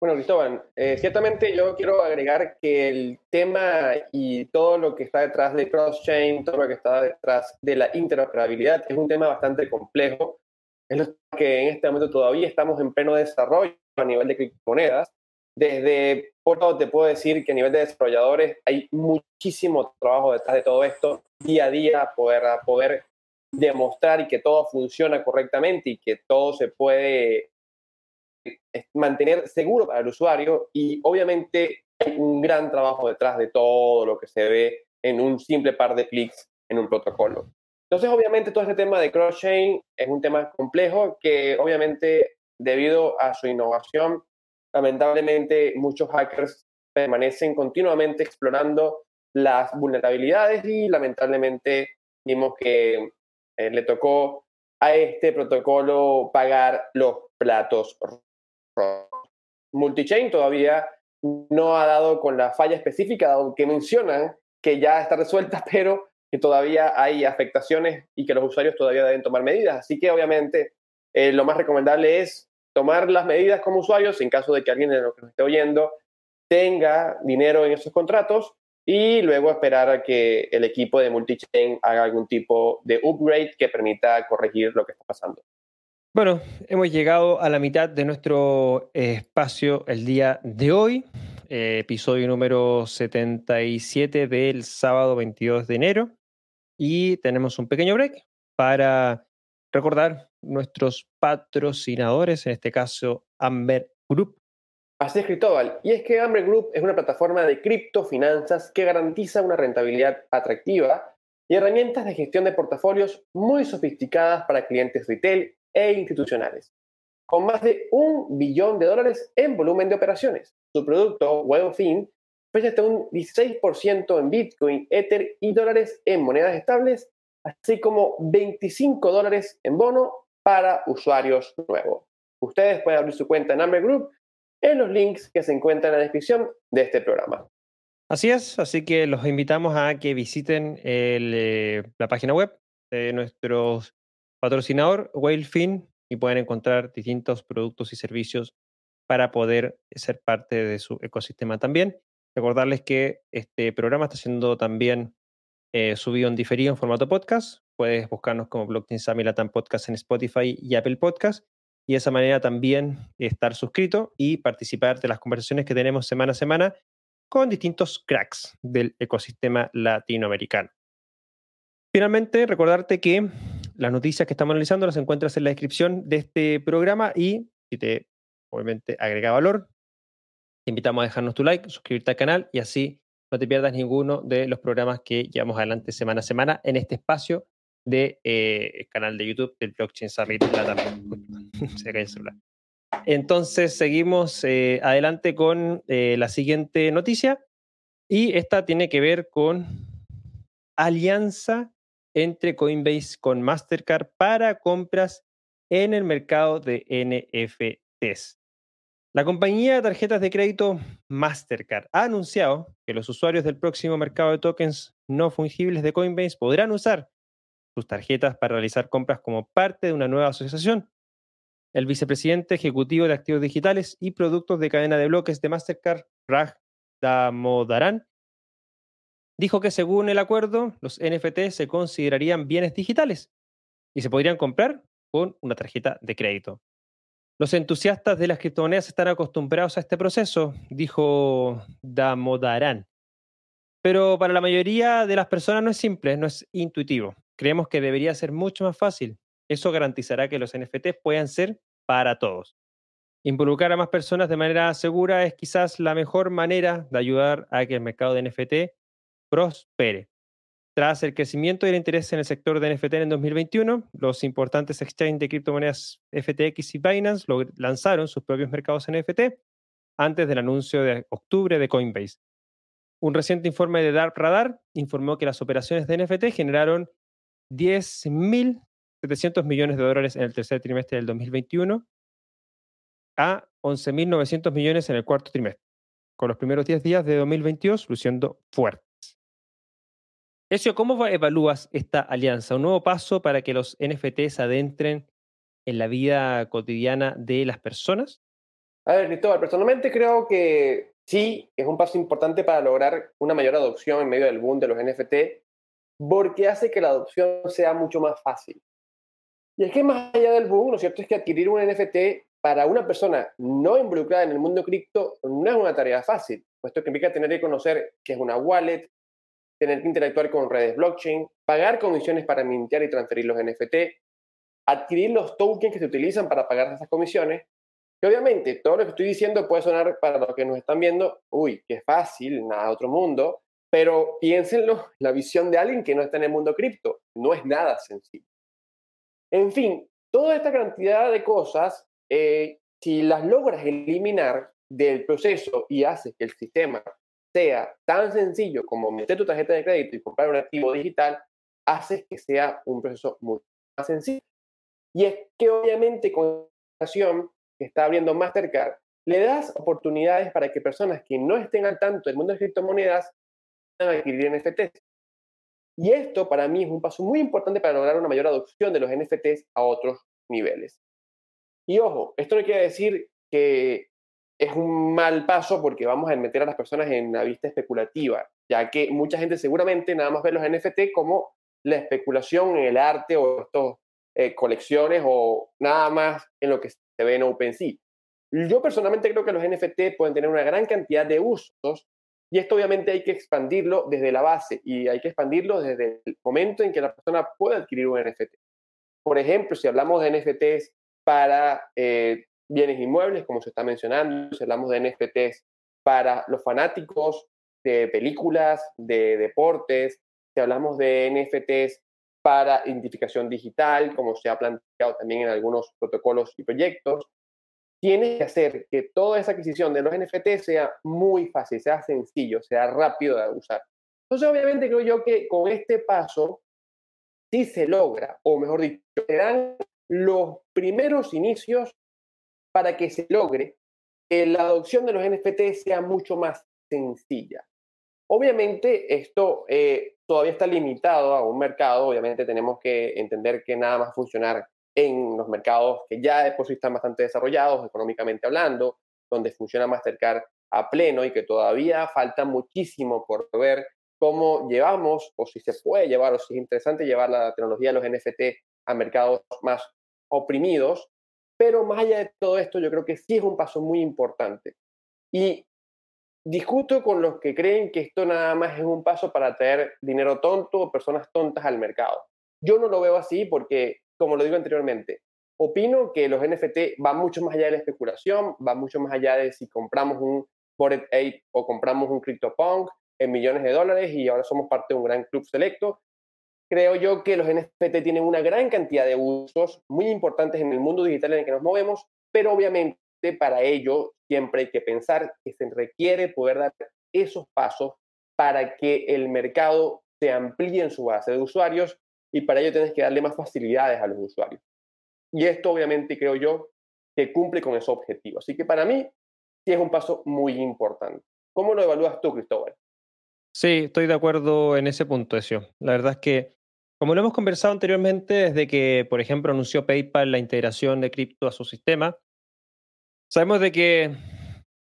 Bueno, Cristóbal, eh, ciertamente yo quiero agregar que el tema y todo lo que está detrás de cross-chain, todo lo que está detrás de la interoperabilidad, es un tema bastante complejo. Es lo que en este momento todavía estamos en pleno desarrollo a nivel de criptomonedas. Desde, por te puedo decir que a nivel de desarrolladores hay muchísimo trabajo detrás de todo esto, día a día, poder, poder demostrar que todo funciona correctamente y que todo se puede eh, mantener seguro para el usuario y obviamente hay un gran trabajo detrás de todo lo que se ve en un simple par de clics en un protocolo. Entonces, obviamente, todo este tema de cross-chain es un tema complejo que, obviamente, debido a su innovación, lamentablemente, muchos hackers permanecen continuamente explorando las vulnerabilidades y, lamentablemente, vimos que eh, le tocó a este protocolo pagar los platos Multichain todavía no ha dado con la falla específica, aunque mencionan que ya está resuelta, *laughs* pero que todavía hay afectaciones y que los usuarios todavía deben tomar medidas. Así que obviamente eh, lo más recomendable es tomar las medidas como usuarios en caso de que alguien de los que nos esté oyendo tenga dinero en esos contratos y luego esperar a que el equipo de multichain haga algún tipo de upgrade que permita corregir lo que está pasando. Bueno, hemos llegado a la mitad de nuestro espacio el día de hoy, eh, episodio número 77 del sábado 22 de enero, y tenemos un pequeño break para recordar nuestros patrocinadores, en este caso Amber Group, Así es, Cristóbal. Y es que Amber Group es una plataforma de criptofinanzas que garantiza una rentabilidad atractiva y herramientas de gestión de portafolios muy sofisticadas para clientes retail e institucionales. Con más de un billón de dólares en volumen de operaciones, su producto, WellFin, ofrece hasta un 16% en Bitcoin, Ether y dólares en monedas estables, así como 25 dólares en bono para usuarios nuevos. Ustedes pueden abrir su cuenta en Amber Group en los links que se encuentran en la descripción de este programa. Así es, así que los invitamos a que visiten eh, la página web de nuestro patrocinador, Whalefin, y pueden encontrar distintos productos y servicios para poder ser parte de su ecosistema también. Recordarles que este programa está siendo también eh, subido en diferido en formato podcast. Puedes buscarnos como Blockchain Summit Latam Podcast en Spotify y Apple Podcast y de esa manera también estar suscrito y participar de las conversaciones que tenemos semana a semana con distintos cracks del ecosistema latinoamericano. Finalmente, recordarte que las noticias que estamos analizando las encuentras en la descripción de este programa y si te obviamente agrega valor, te invitamos a dejarnos tu like, suscribirte al canal y así no te pierdas ninguno de los programas que llevamos adelante semana a semana en este espacio del de, eh, canal de YouTube del Blockchain Summit *laughs* Se cae el celular. Entonces, seguimos eh, adelante con eh, la siguiente noticia. Y esta tiene que ver con alianza entre Coinbase con Mastercard para compras en el mercado de NFTs. La compañía de tarjetas de crédito Mastercard ha anunciado que los usuarios del próximo mercado de tokens no fungibles de Coinbase podrán usar sus tarjetas para realizar compras como parte de una nueva asociación. El vicepresidente ejecutivo de activos digitales y productos de cadena de bloques de Mastercard, Raj Damodaran, dijo que según el acuerdo, los NFT se considerarían bienes digitales y se podrían comprar con una tarjeta de crédito. Los entusiastas de las criptomonedas están acostumbrados a este proceso, dijo Damodaran. Pero para la mayoría de las personas no es simple, no es intuitivo. Creemos que debería ser mucho más fácil. Eso garantizará que los NFTs puedan ser para todos. Involucrar a más personas de manera segura es quizás la mejor manera de ayudar a que el mercado de NFT prospere. Tras el crecimiento y el interés en el sector de NFT en 2021, los importantes exchanges de criptomonedas FTX y Binance lanzaron sus propios mercados NFT antes del anuncio de octubre de Coinbase. Un reciente informe de Dark Radar informó que las operaciones de NFT generaron 10.700 millones de dólares en el tercer trimestre del 2021 a 11.900 millones en el cuarto trimestre, con los primeros 10 días de 2022 luciendo fuertes. Ezio, ¿cómo evalúas esta alianza? ¿Un nuevo paso para que los NFTs adentren en la vida cotidiana de las personas? A ver, Cristóbal, personalmente creo que sí, es un paso importante para lograr una mayor adopción en medio del boom de los NFT, porque hace que la adopción sea mucho más fácil. Y es que más allá del boom, lo cierto es que adquirir un NFT para una persona no involucrada en el mundo cripto no es una tarea fácil, puesto que implica tener que conocer qué es una wallet, tener que interactuar con redes blockchain, pagar comisiones para mintear y transferir los NFT, adquirir los tokens que se utilizan para pagar esas comisiones. Que obviamente todo lo que estoy diciendo puede sonar para los que nos están viendo, uy, qué fácil, nada otro mundo, pero piénsenlo, *laughs* la visión de alguien que no está en el mundo cripto, no es nada sencillo. En fin, toda esta cantidad de cosas, eh, si las logras eliminar del proceso y haces que el sistema sea tan sencillo como meter tu tarjeta de crédito y comprar un activo digital, hace que sea un proceso mucho más sencillo. Y es que obviamente con la que está abriendo Mastercard, le das oportunidades para que personas que no estén al tanto del mundo de criptomonedas puedan adquirir NFTs. Y esto para mí es un paso muy importante para lograr una mayor adopción de los NFTs a otros niveles. Y ojo, esto no quiere decir que es un mal paso porque vamos a meter a las personas en la vista especulativa, ya que mucha gente seguramente nada más ve los NFT como la especulación en el arte o estas eh, colecciones o nada más en lo que se ve en OpenSea. Yo personalmente creo que los NFT pueden tener una gran cantidad de usos y esto obviamente hay que expandirlo desde la base y hay que expandirlo desde el momento en que la persona puede adquirir un NFT. Por ejemplo, si hablamos de NFTs para eh, bienes inmuebles, como se está mencionando, si hablamos de NFTs para los fanáticos de películas, de deportes, si hablamos de NFTs para identificación digital, como se ha planteado también en algunos protocolos y proyectos, tiene que hacer que toda esa adquisición de los NFTs sea muy fácil, sea sencillo, sea rápido de usar. Entonces, obviamente creo yo que con este paso sí se logra, o mejor dicho, serán los primeros inicios para que se logre que la adopción de los NFT sea mucho más sencilla. Obviamente esto eh, todavía está limitado a un mercado, obviamente tenemos que entender que nada más funcionar en los mercados que ya de por sí están bastante desarrollados económicamente hablando, donde funciona Mastercard a pleno y que todavía falta muchísimo por ver cómo llevamos o si se puede llevar o si es interesante llevar la tecnología de los NFT a mercados más oprimidos pero más allá de todo esto, yo creo que sí es un paso muy importante. Y discuto con los que creen que esto nada más es un paso para traer dinero tonto o personas tontas al mercado. Yo no lo veo así porque, como lo digo anteriormente, opino que los NFT van mucho más allá de la especulación, van mucho más allá de si compramos un Bored Ape o compramos un CryptoPunk en millones de dólares y ahora somos parte de un gran club selecto creo yo que los NFT tienen una gran cantidad de usos muy importantes en el mundo digital en el que nos movemos, pero obviamente para ello siempre hay que pensar que se requiere poder dar esos pasos para que el mercado se amplíe en su base de usuarios y para ello tienes que darle más facilidades a los usuarios. Y esto obviamente creo yo que cumple con ese objetivo. Así que para mí sí es un paso muy importante. ¿Cómo lo evalúas tú, Cristóbal? Sí, estoy de acuerdo en ese punto, Ezio. La verdad es que, como lo hemos conversado anteriormente, desde que, por ejemplo, anunció PayPal la integración de cripto a su sistema, sabemos de que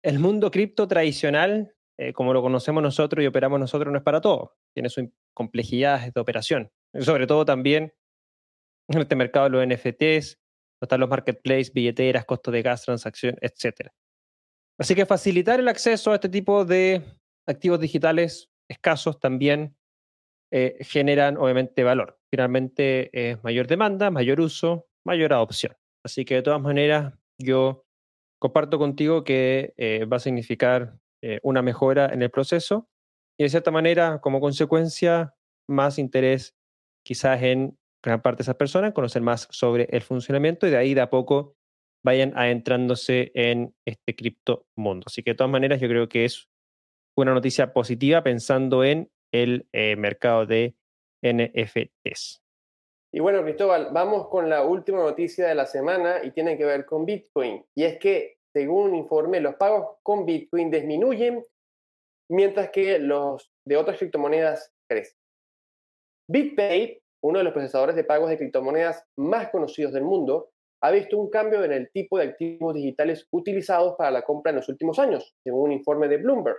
el mundo cripto tradicional, eh, como lo conocemos nosotros y operamos nosotros, no es para todo. Tiene sus complejidades de operación. sobre todo también en este mercado de los NFTs, están los marketplaces, billeteras, costos de gas, transacción, etc. Así que facilitar el acceso a este tipo de activos digitales escasos también eh, generan obviamente valor. Finalmente es mayor demanda, mayor uso, mayor adopción. Así que de todas maneras yo comparto contigo que eh, va a significar eh, una mejora en el proceso y de cierta manera como consecuencia más interés quizás en gran parte de esas personas, conocer más sobre el funcionamiento y de ahí de a poco vayan adentrándose en este cripto mundo. Así que de todas maneras yo creo que es una noticia positiva pensando en el eh, mercado de NFTs. Y bueno, Cristóbal, vamos con la última noticia de la semana y tiene que ver con Bitcoin. Y es que, según un informe, los pagos con Bitcoin disminuyen mientras que los de otras criptomonedas crecen. BitPay, uno de los procesadores de pagos de criptomonedas más conocidos del mundo, ha visto un cambio en el tipo de activos digitales utilizados para la compra en los últimos años, según un informe de Bloomberg.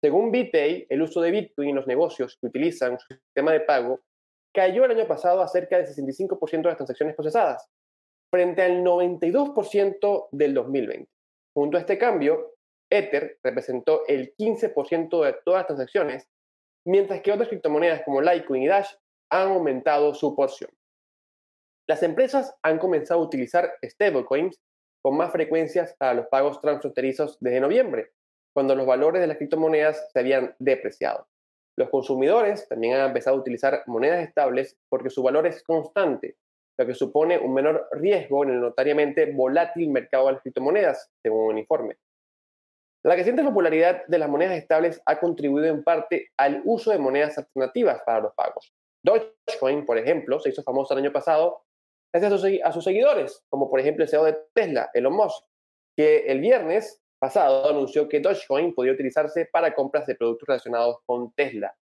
Según BitPay, el uso de Bitcoin en los negocios que utilizan su sistema de pago cayó el año pasado a cerca del 65% de las transacciones procesadas, frente al 92% del 2020. Junto a este cambio, Ether representó el 15% de todas las transacciones, mientras que otras criptomonedas como Litecoin y Dash han aumentado su porción. Las empresas han comenzado a utilizar stablecoins con más frecuencias para los pagos transfronterizos desde noviembre, cuando los valores de las criptomonedas se habían depreciado. Los consumidores también han empezado a utilizar monedas estables porque su valor es constante, lo que supone un menor riesgo en el notariamente volátil mercado de las criptomonedas, según un informe. La creciente popularidad de las monedas estables ha contribuido en parte al uso de monedas alternativas para los pagos. Dogecoin, por ejemplo, se hizo famoso el año pasado gracias a sus, seguidores, como por ejemplo el CEO de Tesla, Elon Musk, que el viernes pasado anunció que Dogecoin podía utilizarse para compras de productos relacionados con Tesla.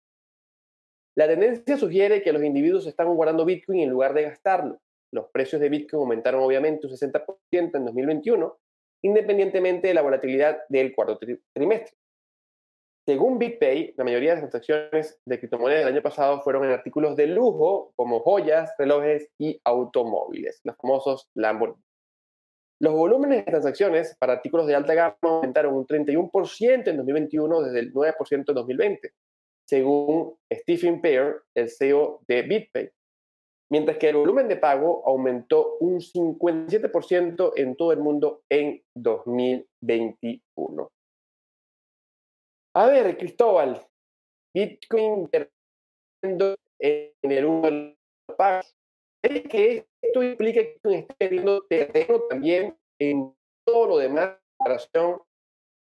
La tendencia sugiere que los individuos están guardando Bitcoin en lugar de gastarlo. Los precios de Bitcoin aumentaron obviamente un 60% en 2021, independientemente de la volatilidad del cuarto trimestre. Según BitPay, la mayoría de las transacciones de criptomonedas del año pasado fueron en artículos de lujo como joyas, relojes y automóviles, los famosos Lamborghini. Los volúmenes de transacciones para artículos de alta gama aumentaron un 31% en 2021 desde el 9% en 2020, según Stephen Pear, el CEO de BitPay. Mientras que el volumen de pago aumentó un 57% en todo el mundo en 2021. A ver, Cristóbal, Bitcoin en el uno de los pagos. ¿Es que esto implica que esté perdiendo terreno también en todo lo demás relación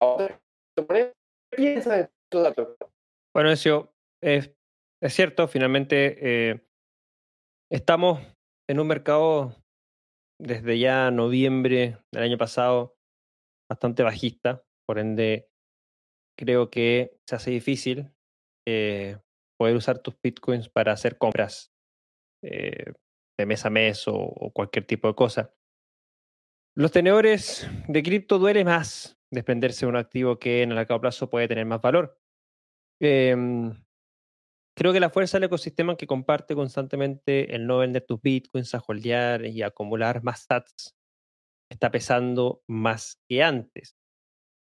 a ¿Qué piensas de estos datos? Bueno, es cierto, finalmente eh, estamos en un mercado desde ya noviembre del año pasado bastante bajista, por ende creo que se hace difícil eh, poder usar tus bitcoins para hacer compras eh, de mes a mes o, cualquier tipo de cosa. Los tenedores de cripto duele más desprenderse de un activo que en el largo plazo puede tener más valor. Em, creo que la fuerza del ecosistema que comparte constantemente el no vender tus bitcoins, a holdear y acumular más sats está pesando más que antes.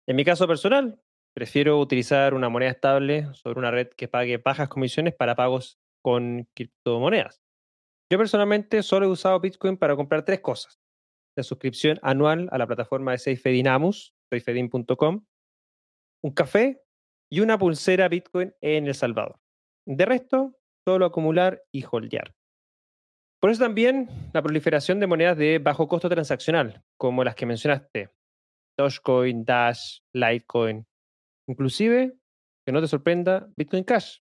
En mi caso personal, Prefiero utilizar una moneda estable sobre una red que pague bajas comisiones para pagos con criptomonedas. Yo personalmente solo he usado Bitcoin para comprar tres cosas. La suscripción anual a la plataforma de SafeDin Amus, safedin.com, un café y una pulsera Bitcoin en El Salvador. De resto, solo acumular y holdear. Por eso también la proliferación de monedas de bajo costo transaccional, como las que mencionaste, Dogecoin, Dash, Litecoin, Inclusive, que no te sorprenda, Bitcoin Cash.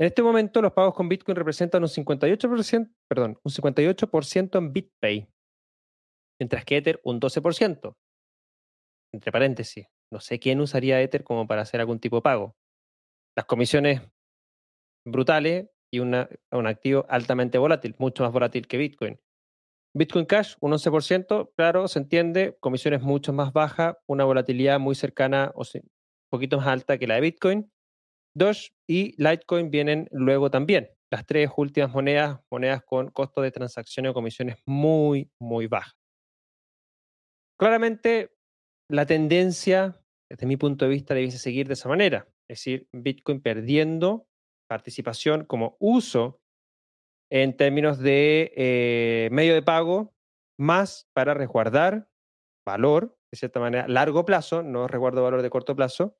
En este momento los pagos con Bitcoin representan un 58%, perdón, un 58% en BitPay, mientras que Ether un 12%. Entre paréntesis, no sé quién usaría Ether como para hacer algún tipo de pago. Las comisiones brutales y un activo altamente volátil, mucho más volátil que Bitcoin. Bitcoin Cash, un 11%, claro, se entiende, comisiones mucho más bajas, una volatilidad muy cercana o un poquito más alta que la de Bitcoin. Doge y Litecoin vienen luego también. las tres últimas monedas, monedas con costo de transacción o comisiones muy, muy bajas. Claramente, la tendencia, desde mi punto de vista, debiese seguir de esa manera, es decir, Bitcoin perdiendo participación como uso en términos de eh, medio de pago, más para resguardar valor, de cierta manera, largo plazo, no resguardo valor de corto plazo,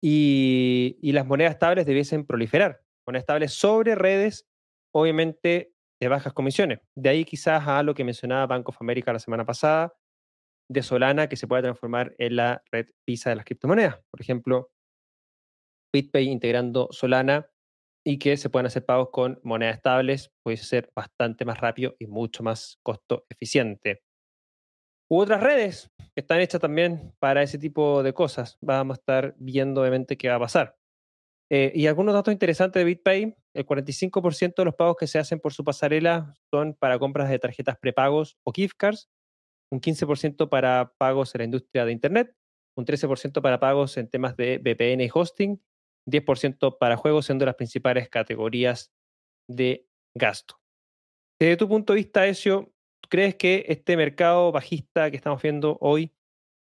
y, las monedas estables debiesen proliferar, monedas estables sobre redes, obviamente de bajas comisiones. De ahí quizás a lo que mencionaba Bank of America la semana pasada, de Solana que se pueda transformar en la red Visa de las criptomonedas. Por ejemplo, BitPay integrando Solana y que se puedan hacer pagos con monedas estables, puede ser bastante más rápido y mucho más costo eficiente. U otras redes que están hechas también para ese tipo de cosas. Vamos a estar viendo obviamente qué va a pasar. Eh, y algunos datos interesantes de BitPay, el 45% de los pagos que se hacen por su pasarela son para compras de tarjetas prepagos o gift cards, un 15% para pagos en la industria de Internet, un 13% para pagos en temas de VPN y hosting, 10% para juegos, siendo las principales categorías de gasto. Desde tu punto de vista, Ezio, ¿crees que este mercado bajista que estamos viendo hoy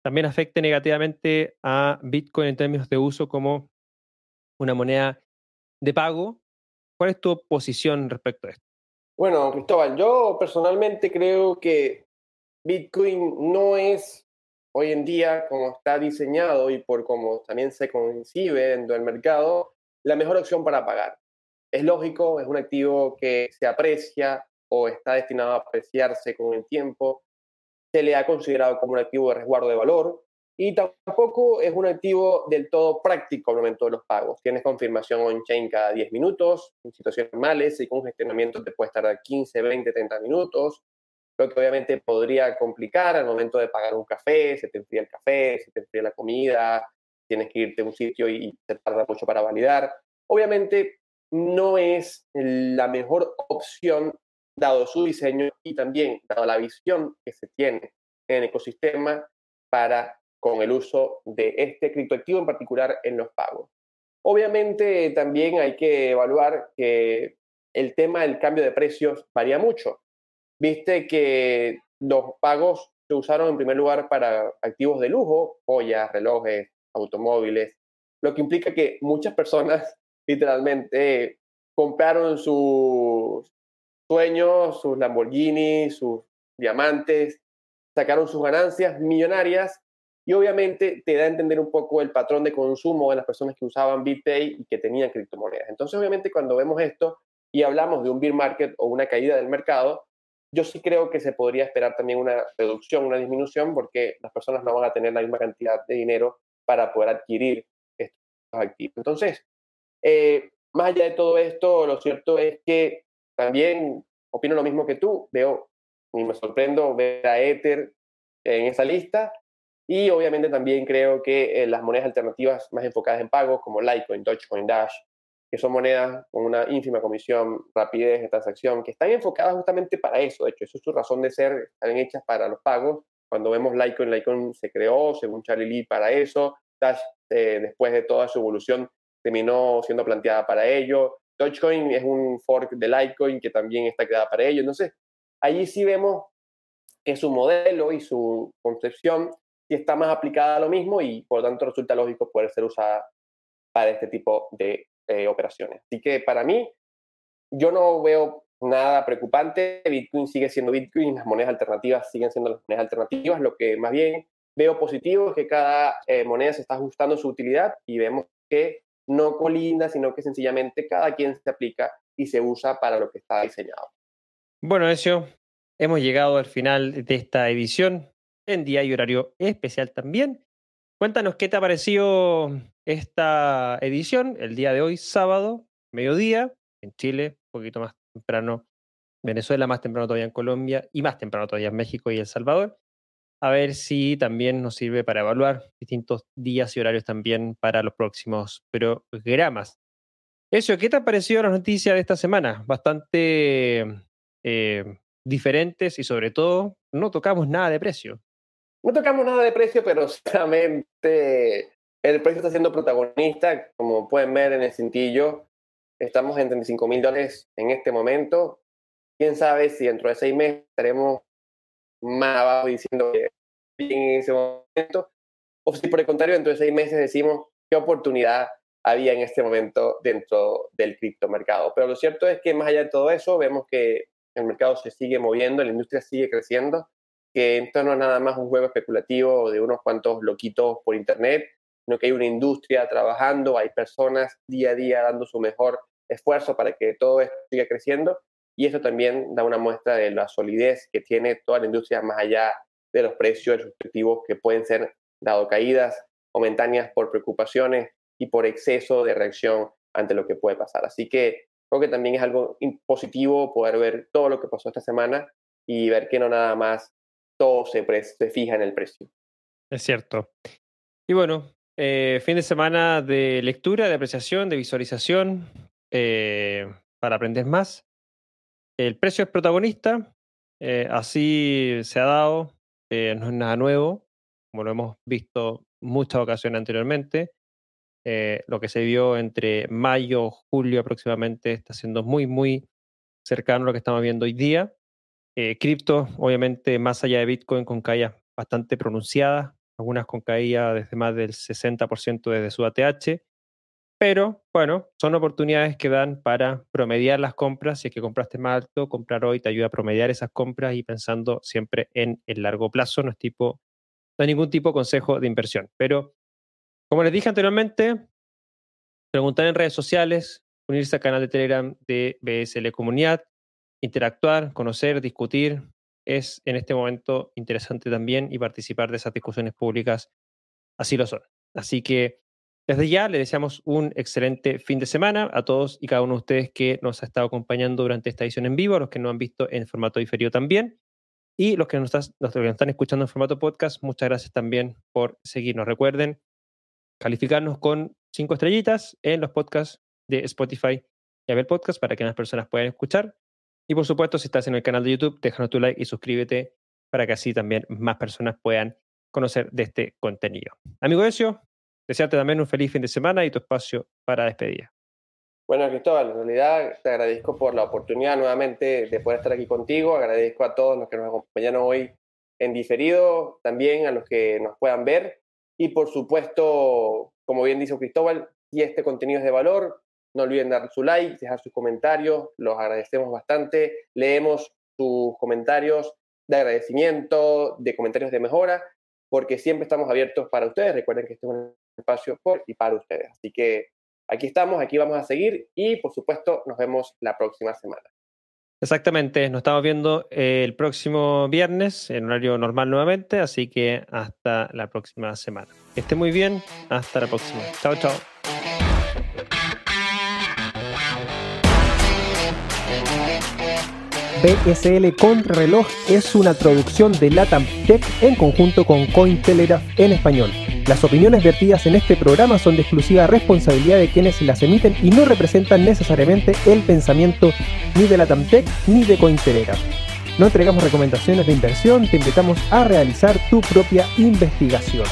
también afecte negativamente a Bitcoin en términos de uso como una moneda de pago? ¿Cuál es tu posición respecto a esto? Bueno, Cristóbal, yo personalmente creo que Bitcoin no es hoy en día, como está diseñado y por cómo también se concibe dentro del mercado, la mejor opción para pagar. Es lógico, es un activo que se aprecia o está destinado a apreciarse con el tiempo, se le ha considerado como un activo de resguardo de valor y tampoco es un activo del todo práctico al momento de los pagos. Tienes confirmación on-chain cada 10 minutos, en situaciones normales y con gestionamiento te puede tardar 15, 20, 30 minutos lo que obviamente podría complicar al momento de pagar un café, se te enfría el café, se te enfría la comida, tienes que irte a un sitio y te tarda mucho para validar. Obviamente no es la mejor opción dado su diseño y también dado la visión que se tiene en el ecosistema para con el uso de este criptoactivo en particular en los pagos. Obviamente también hay que evaluar que el tema del cambio de precios varía mucho viste que los pagos se usaron en primer lugar para activos de lujo, joyas, relojes, automóviles, lo que implica que muchas personas *laughs* literalmente compraron sus sueños, sus Lamborghini, sus diamantes, sacaron sus ganancias millonarias y obviamente te da a entender un poco el patrón de consumo de las personas que usaban BitPay y que tenían criptomonedas. Entonces, obviamente, cuando vemos esto y hablamos de un bear market o una caída del mercado, yo sí creo que se podría esperar también una reducción, una disminución, porque las personas no van a tener la misma cantidad de dinero para poder adquirir estos activos. Entonces, eh, más allá de todo esto, lo cierto es que también opino lo mismo que tú. Veo y me sorprendo ver a Ether en esa lista. Y obviamente también creo que eh, las monedas alternativas más enfocadas en pagos, como Litecoin, Dogecoin, Dash, que son monedas con una ínfima comisión, rapidez de transacción, que están enfocadas justamente para eso. De hecho, eso es su razón de ser, están hechas para los pagos. Cuando vemos Litecoin, Litecoin se creó, según Charlie Lee, para eso. Dash, eh, después de toda su evolución, terminó siendo planteada para ello. Dogecoin es un fork de Litecoin que también está creada para ello. Entonces, allí sí vemos que su modelo y su concepción está más aplicada a lo mismo y por lo tanto resulta lógico poder ser usada para este tipo de eh, operaciones. Así que para mí, yo no veo nada preocupante. Bitcoin sigue siendo Bitcoin, las monedas alternativas siguen siendo las monedas alternativas. Lo que más bien veo positivo es que cada eh, moneda se está ajustando su utilidad y vemos que no colinda, sino que sencillamente cada quien se aplica y se usa para lo que está diseñado. Bueno, eso, hemos llegado al final de esta edición en día y horario especial también. Cuéntanos qué te ha parecido esta edición, el día de hoy, sábado, mediodía, en Chile, un poquito más temprano, Venezuela, más temprano todavía en Colombia y más temprano todavía en México y El Salvador. A ver si también nos sirve para evaluar distintos días y horarios también para los próximos programas. Eso, ¿qué te ha parecido las noticias de esta semana? Bastante eh, diferentes y sobre todo no tocamos nada de precio. No tocamos nada de precio, pero *laughs* solamente el precio está siendo protagonista, como pueden ver en el cintillo. Estamos en 35 mil dólares en este momento. Quién sabe si dentro de seis meses estaremos más abajo diciendo que en ese momento. O si por el contrario, dentro de seis meses decimos qué oportunidad había en este momento dentro del criptomercado. Pero lo cierto es que más allá de todo eso, vemos que el mercado se sigue moviendo, la industria sigue creciendo, que esto no es nada más un juego especulativo de unos cuantos loquitos por internet, sino que hay una industria trabajando, hay personas día a día dando su mejor esfuerzo para que todo esto siga creciendo y eso también da una muestra de la solidez que tiene toda la industria más allá de los precios respectivos que pueden ser dado caídas momentáneas por preocupaciones y por exceso de reacción ante lo que puede pasar. Así que creo que también es algo positivo poder ver todo lo que pasó esta semana y ver que no nada más todo se, se fija en el precio. Es cierto. Y bueno, eh, fin de semana de lectura, de apreciación, de visualización, eh, para aprender más. El precio es protagonista, eh, así se ha dado, no es nada nuevo, como lo hemos visto muchas ocasiones anteriormente. Eh, lo que se vio entre mayo, julio aproximadamente, está siendo muy, muy cercano a lo que estamos viendo hoy día. Eh, cripto, obviamente, más allá de Bitcoin, con caídas bastante pronunciadas, algunas con caídas desde más del 60% desde su ATH, pero bueno, son oportunidades que dan para promediar las compras. Si es que compraste más alto, comprar hoy te ayuda a promediar esas compras y pensando siempre en el largo plazo, no es tipo, no hay ningún tipo de consejo de inversión. Pero como les dije anteriormente, preguntar en redes sociales, unirse al canal de Telegram de BSL Comunidad, interactuar, conocer, discutir, es en este momento interesante también y participar de esas discusiones públicas así lo son. Así que desde ya le deseamos un excelente fin de semana a todos y cada uno de ustedes que nos ha estado acompañando durante esta edición en vivo, a los que nos han visto en formato diferido también. Y los que nos, los que nos están escuchando en formato podcast, muchas gracias también por seguirnos. Recuerden calificarnos con cinco estrellitas en los podcasts de Spotify y Apple Podcast para que más personas puedan escuchar. Y por supuesto, si estás en el canal de YouTube, déjanos tu like y suscríbete para que así también más personas puedan conocer de este contenido. Amigo Ezio, desearte también un feliz fin de semana y tu espacio para despedida. Bueno, Cristóbal, en realidad te agradezco por la oportunidad nuevamente de poder estar aquí contigo. Agradezco a todos los que nos acompañaron hoy en diferido, también a los que nos puedan ver. Y por supuesto, como bien dice Cristóbal, si este contenido es de valor, no olviden dar su like, dejar sus comentarios, los agradecemos bastante. Leemos sus comentarios de agradecimiento, de comentarios de mejora, porque siempre estamos abiertos para ustedes. Recuerden que este es un espacio por y para ustedes. Así que aquí estamos, aquí vamos a seguir y por supuesto nos vemos la próxima semana. Exactamente, nos estamos viendo el próximo viernes en horario normal nuevamente, así que hasta la próxima semana. Que esté muy bien, hasta la próxima. Chao, chao. BSL Contrarreloj es una producción de Latam Tech en conjunto con Cointelegraph en español. Las opiniones vertidas en este programa son de exclusiva responsabilidad de quienes las emiten y no representan necesariamente el pensamiento ni de Latam Tech ni de Cointelegraph. No entregamos recomendaciones de inversión, te invitamos a realizar tu propia investigación.